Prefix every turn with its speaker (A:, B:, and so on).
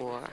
A: like